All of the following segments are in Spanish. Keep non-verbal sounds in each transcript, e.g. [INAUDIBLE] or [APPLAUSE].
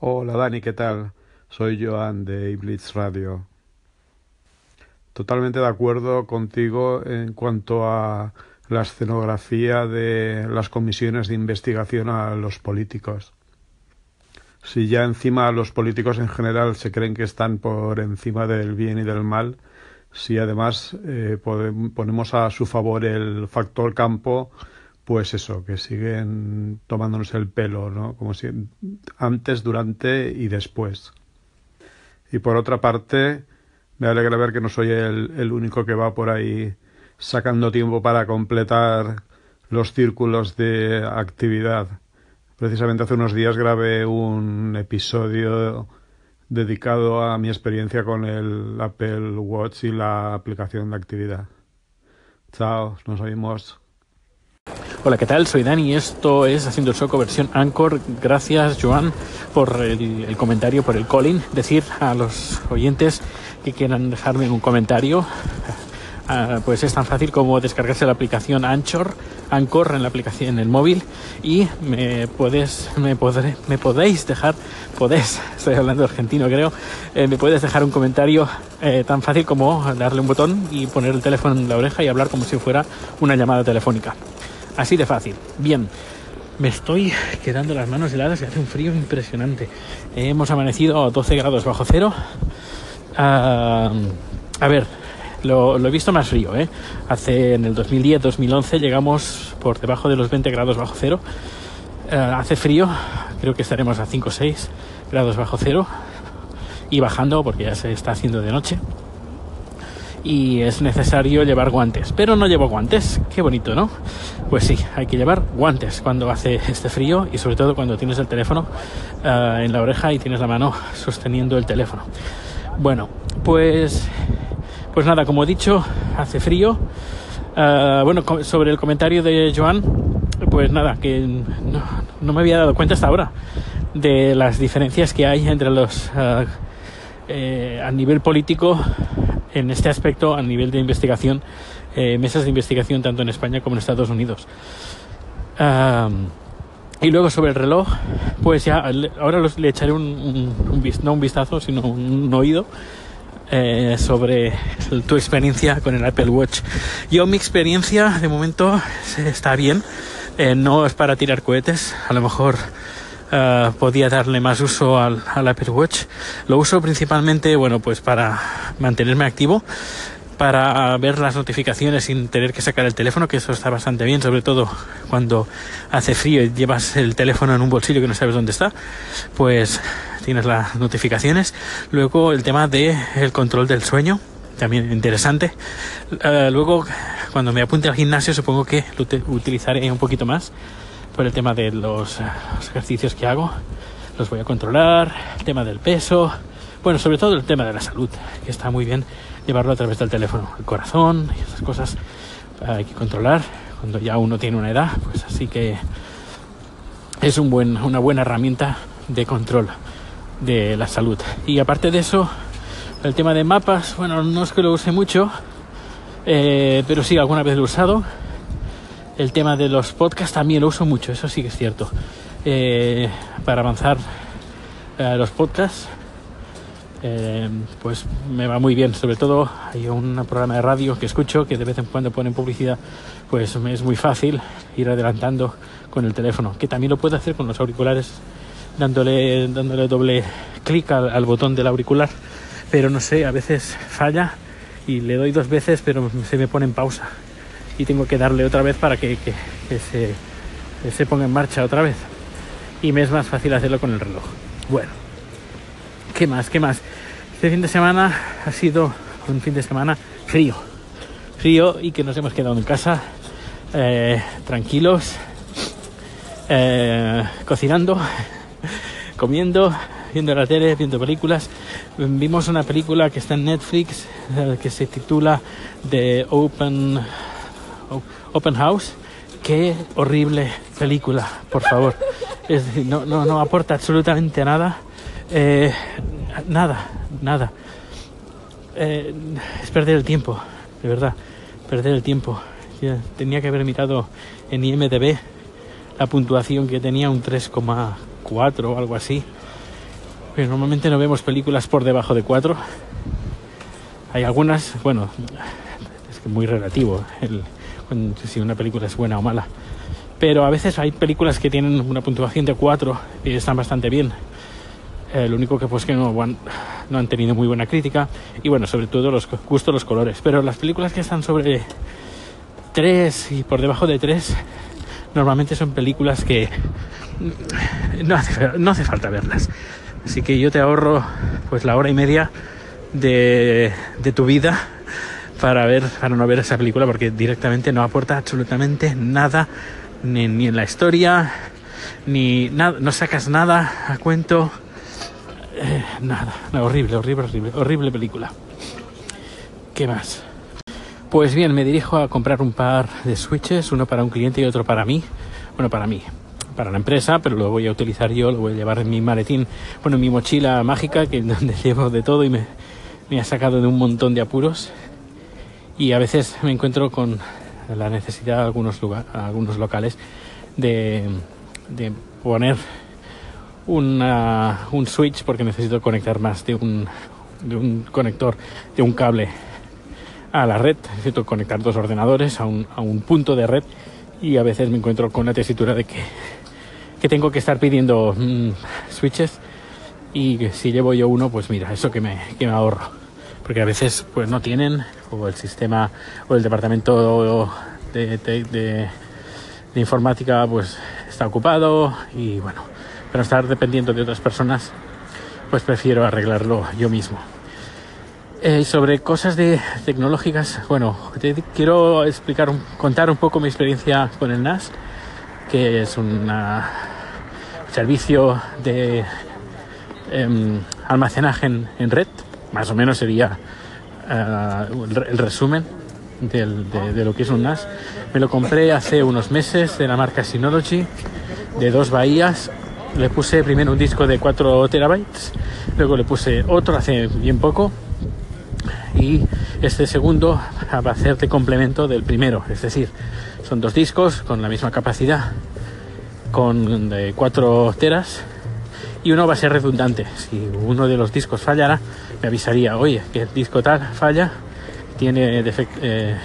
Hola Dani, ¿qué tal? Soy Joan de Blitz Radio. Totalmente de acuerdo contigo en cuanto a la escenografía de las comisiones de investigación a los políticos. Si ya encima los políticos en general se creen que están por encima del bien y del mal, si además eh, ponemos a su favor el factor campo, pues eso, que siguen tomándonos el pelo, ¿no? Como si antes, durante y después. Y por otra parte, me alegra ver que no soy el, el único que va por ahí sacando tiempo para completar los círculos de actividad. Precisamente hace unos días grabé un episodio dedicado a mi experiencia con el Apple Watch y la aplicación de actividad. Chao, nos oímos. Hola, ¿qué tal? Soy Dani y esto es Haciendo el Soco versión Anchor. Gracias, Joan, por el, comentario, por el calling. Decir a los oyentes que quieran dejarme un comentario, ah, pues es tan fácil como descargarse la aplicación Anchor, Anchor en la aplicación en el móvil y me puedes, me podré, me podéis dejar, podéis, [LAUGHS] estoy hablando argentino creo, eh, me puedes dejar un comentario eh, tan fácil como darle un botón y poner el teléfono en la oreja y hablar como si fuera una llamada telefónica. Así de fácil. Bien, me estoy quedando las manos heladas y hace un frío impresionante. hemos amanecido a 12 grados bajo cero. Ah, a ver, lo, he visto más frío, ¿eh? Hace en el 2010-2011 llegamos por debajo de los 20 grados bajo cero. Ah, hace frío, creo que estaremos a 5 o 6 grados bajo cero y bajando porque ya se está haciendo de noche y es necesario llevar guantes. Pero no llevo guantes, qué bonito, ¿no? Pues sí, hay que llevar guantes cuando hace este frío y sobre todo cuando tienes el teléfono eh, en la oreja y tienes la mano sosteniendo el teléfono. Bueno, pues, pues nada, como he dicho, hace frío. Eh, bueno, sobre el comentario de Joan, pues nada, que no, me había dado cuenta hasta ahora de las diferencias que hay entre los... Eh, a nivel político en este aspecto a nivel de investigación, eh, mesas de investigación tanto en España como en Estados Unidos. y luego sobre el reloj, pues ya ahora le echaré un, no un vistazo, sino un, oído eh, sobre tu experiencia con el Apple Watch. Yo mi experiencia de momento está bien, eh, no es para tirar cohetes, a lo mejor Uh, podía darle más uso al, al, Apple Watch. Lo uso principalmente, bueno, pues para mantenerme activo, para ver las notificaciones sin tener que sacar el teléfono, que eso está bastante bien, sobre todo cuando hace frío y llevas el teléfono en un bolsillo que no sabes dónde está, pues tienes las notificaciones. Luego el tema de el control del sueño, también interesante. Uh, luego, cuando me apunte al gimnasio, supongo que lo utilizaré un poquito más por el tema de los, ejercicios que hago. Los voy a controlar, el tema del peso, bueno, sobre todo el tema de la salud, que está muy bien llevarlo a través del teléfono. El corazón y esas cosas hay que controlar cuando ya uno tiene una edad, pues así que es un buen, una buena herramienta de control de la salud. Y aparte de eso, el tema de mapas, bueno, no es que lo use mucho, eh, pero sí, alguna vez lo he usado el tema de los podcasts también lo uso mucho, eso sí que es cierto. Eh, para avanzar eh, los podcasts, eh, pues me va muy bien. Sobre todo hay un programa de radio que escucho que de vez en cuando ponen publicidad, pues me es muy fácil ir adelantando con el teléfono, que también lo puedo hacer con los auriculares, dándole, dándole doble clic al, al botón del auricular, pero no sé, a veces falla y le doy dos veces, pero se me pone en pausa y tengo que darle otra vez para que, se, se ponga en marcha otra vez. Y me es más fácil hacerlo con el reloj. Bueno, ¿qué más? ¿Qué más? Este fin de semana ha sido un fin de semana frío. Frío y que nos hemos quedado en casa eh, tranquilos, eh, cocinando, [LAUGHS] comiendo, viendo la tele, viendo películas. Vimos una película que está en Netflix eh, que se titula The Open Open House, qué horrible película, por favor. No, no, no aporta absolutamente nada. Eh, nada, nada. Eh, es perder el tiempo, de verdad, perder el tiempo. tenía que haber mirado en IMDB la puntuación que tenía un 3,4 o algo así. Pues normalmente no vemos películas por debajo de 4. Hay algunas, bueno, es que muy relativo el, si una película es buena o mala. Pero a veces hay películas que tienen una puntuación de 4 y están bastante bien. Lo único que pues que no, no, han tenido muy buena crítica y bueno, sobre todo los gustos, los colores. Pero las películas que están sobre 3 y por debajo de 3 normalmente son películas que no hace, no hace falta verlas. Así que yo te ahorro pues la hora y media de, de tu vida para ver para no ver esa película porque directamente no aporta absolutamente nada ni, en la historia ni nada no sacas nada a cuento. Eh, nada horrible horrible horrible horrible película. Qué más pues bien me dirijo a comprar un par de switches uno para un cliente y otro para mí. Bueno para mí para la empresa, pero lo voy a utilizar yo, lo voy a llevar en mi maletín, bueno, en mi mochila mágica, que [LAUGHS] donde llevo de todo y me ha sacado de un montón de apuros y a veces me encuentro con la necesidad de algunos, algunos locales de, poner un switch porque necesito conectar más de un, de un conector, de un cable a la red. Necesito conectar dos ordenadores a un, a un punto de red y a veces me encuentro con la tesitura de que, que tengo que estar pidiendo mm, switches y si llevo yo uno, pues mira, eso que me, que me ahorro porque a veces pues no tienen o el sistema o el departamento de, informática pues está ocupado y bueno pero estar dependiendo de otras personas pues prefiero arreglarlo yo mismo. Eh, sobre cosas de tecnológicas bueno quiero explicar contar un poco mi experiencia con el NAS que es un servicio de em, almacenaje en red más o menos sería eh, el resumen de, lo que es un NAS. Me lo compré hace unos meses de la marca Synology, de dos bahías. Le puse primero un disco de 4 terabytes, luego le puse otro hace bien poco y este segundo va a hacer de complemento del primero, es decir, son dos discos con la misma capacidad, con de 4 teras y uno va a ser redundante. Si uno de los discos fallara, me avisaría, oye, que el disco tal falla, tiene eh, eh,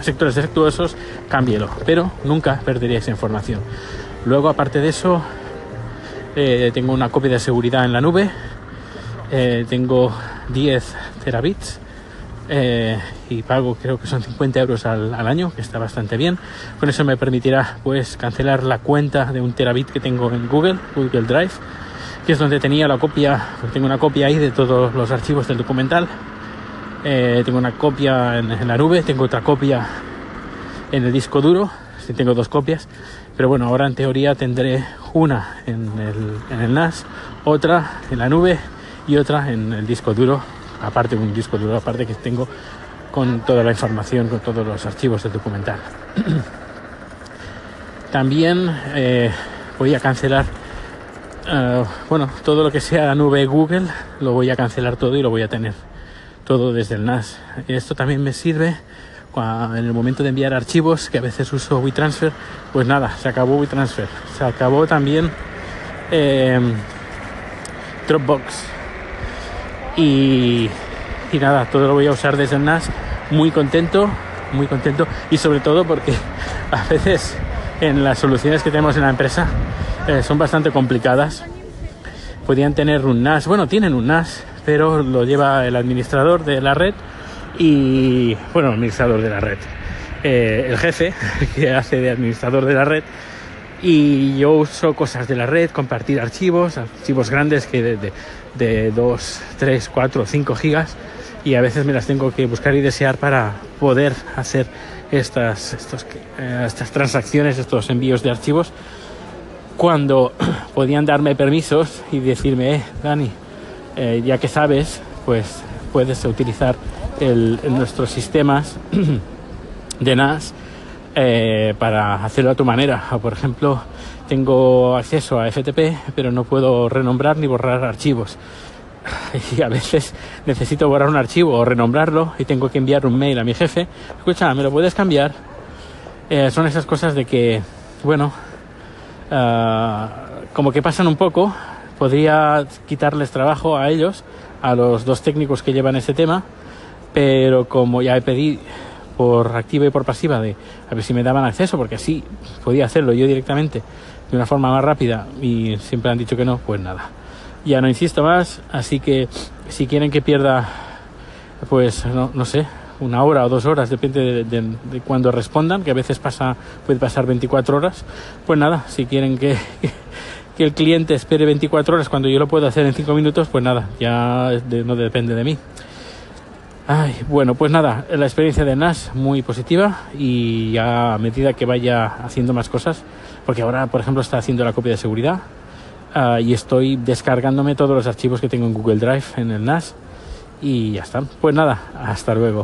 sectores defectuosos, cámbielo. Pero nunca perdería esa información. Luego, aparte de eso, eh, tengo una copia de seguridad en la nube. tengo 10 terabits eh, y pago creo que son 50 euros al, año, que está bastante bien. Con eso me permitirá pues cancelar la cuenta de un terabit que tengo en Google, Google Drive, que es donde tenía la copia, tengo una copia ahí de todos los archivos del documental. Eh, tengo una copia en, la nube, tengo otra copia en el disco duro, si tengo dos copias, pero bueno, ahora en teoría tendré una en el, en el NAS, otra en la nube y otra en el disco duro aparte un disco duro aparte que tengo con toda la información, con todos los archivos del documental. [CLEARS THROAT] También eh, voy a cancelar, eh, bueno, todo lo que sea la nube Google, lo voy a cancelar todo y lo voy a tener todo desde el NAS. Esto también me sirve en el momento de enviar archivos, que a veces uso WeTransfer, pues nada, se acabó WeTransfer. Se acabó también eh, Dropbox y, nada, todo lo voy a usar desde el NAS. Muy contento, muy contento. Y sobre todo porque [LAUGHS] a veces en las soluciones que tenemos en la empresa eh, son bastante complicadas. Podían tener un NAS, bueno, tienen un NAS, pero lo lleva el administrador de la red y, bueno, el administrador de la red. Eh, el jefe [LAUGHS] que hace de administrador de la red y yo uso cosas de la red, compartir archivos, archivos grandes que de, de 2, 3, 4, 5 gigas. Y a veces me las tengo que buscar y desear para poder hacer estas, estos, eh, estas transacciones, estos envíos de archivos. Cuando [CLEARS THROAT] podían darme permisos y decirme, eh, Dani, eh, ya que sabes, pues puedes utilizar el, nuestros sistemas [CLEARS THROAT] de NAS eh, para hacerlo a tu manera. por ejemplo, tengo acceso a FTP, pero no puedo renombrar ni borrar archivos. [SIGHS] Y a veces necesito borrar un archivo o renombrarlo y tengo que enviar un mail a mi jefe. Escucha, ¿me lo puedes cambiar? Eh, son esas cosas de que, bueno, ah, como que pasan un poco, podría quitarles trabajo a ellos, a los dos técnicos que llevan ese tema, pero como ya he pedido por activa y por pasiva de a ver si me daban acceso, porque así podía hacerlo yo directamente de una forma más rápida y siempre han dicho que no, pues nada. Ya no insisto más, así que si quieren que pierda, pues no, no sé, una hora o dos horas, depende de, de, de, cuando respondan, que a veces pasa, puede pasar 24 horas, pues nada, si quieren que, [LAUGHS] que el cliente espere 24 horas cuando yo lo puedo hacer en 5 minutos, pues nada, ya de, no depende de mí. Ay, bueno, pues nada, la experiencia de NAS muy positiva y a medida que vaya haciendo más cosas, porque ahora, por ejemplo, está haciendo la copia de seguridad uh, y estoy descargándome todos los archivos que tengo en Google Drive en el NAS y ya está. Pues nada, hasta luego.